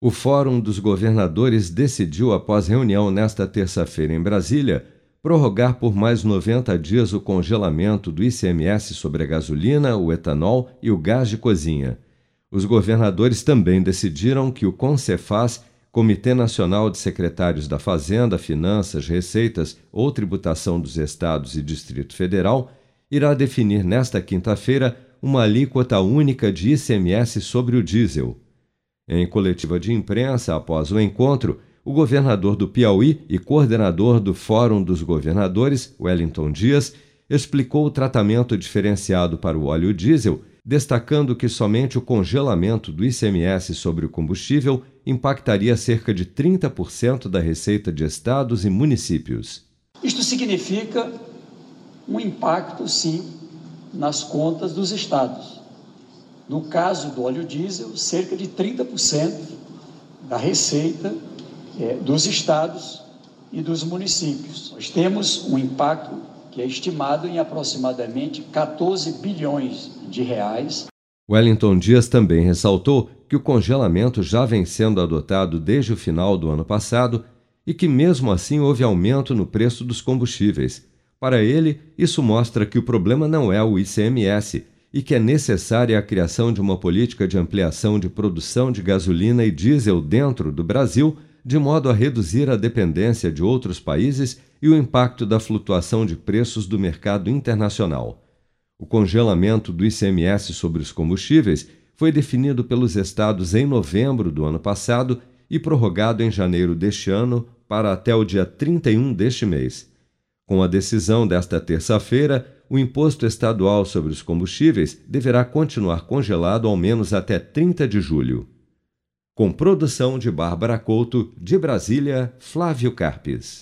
O Fórum dos Governadores decidiu, após reunião nesta terça-feira em Brasília, prorrogar por mais 90 dias o congelamento do ICMS sobre a gasolina, o etanol e o gás de cozinha. Os governadores também decidiram que o CONCEFAS, Comitê Nacional de Secretários da Fazenda, Finanças, Receitas ou Tributação dos Estados e Distrito Federal, irá definir nesta quinta-feira uma alíquota única de ICMS sobre o diesel. Em coletiva de imprensa após o encontro, o governador do Piauí e coordenador do Fórum dos Governadores, Wellington Dias, explicou o tratamento diferenciado para o óleo diesel, destacando que somente o congelamento do ICMS sobre o combustível impactaria cerca de 30% da receita de estados e municípios. Isto significa um impacto, sim, nas contas dos estados. No caso do óleo diesel, cerca de 30% da receita é, dos estados e dos municípios. Nós temos um impacto que é estimado em aproximadamente 14 bilhões de reais. Wellington Dias também ressaltou que o congelamento já vem sendo adotado desde o final do ano passado e que, mesmo assim, houve aumento no preço dos combustíveis. Para ele, isso mostra que o problema não é o ICMS e que é necessária a criação de uma política de ampliação de produção de gasolina e diesel dentro do Brasil, de modo a reduzir a dependência de outros países e o impacto da flutuação de preços do mercado internacional. O congelamento do ICMS sobre os combustíveis foi definido pelos estados em novembro do ano passado e prorrogado em janeiro deste ano para até o dia 31 deste mês. Com a decisão desta terça-feira, o imposto estadual sobre os combustíveis deverá continuar congelado ao menos até 30 de julho. Com produção de Bárbara Couto, de Brasília, Flávio Carpes.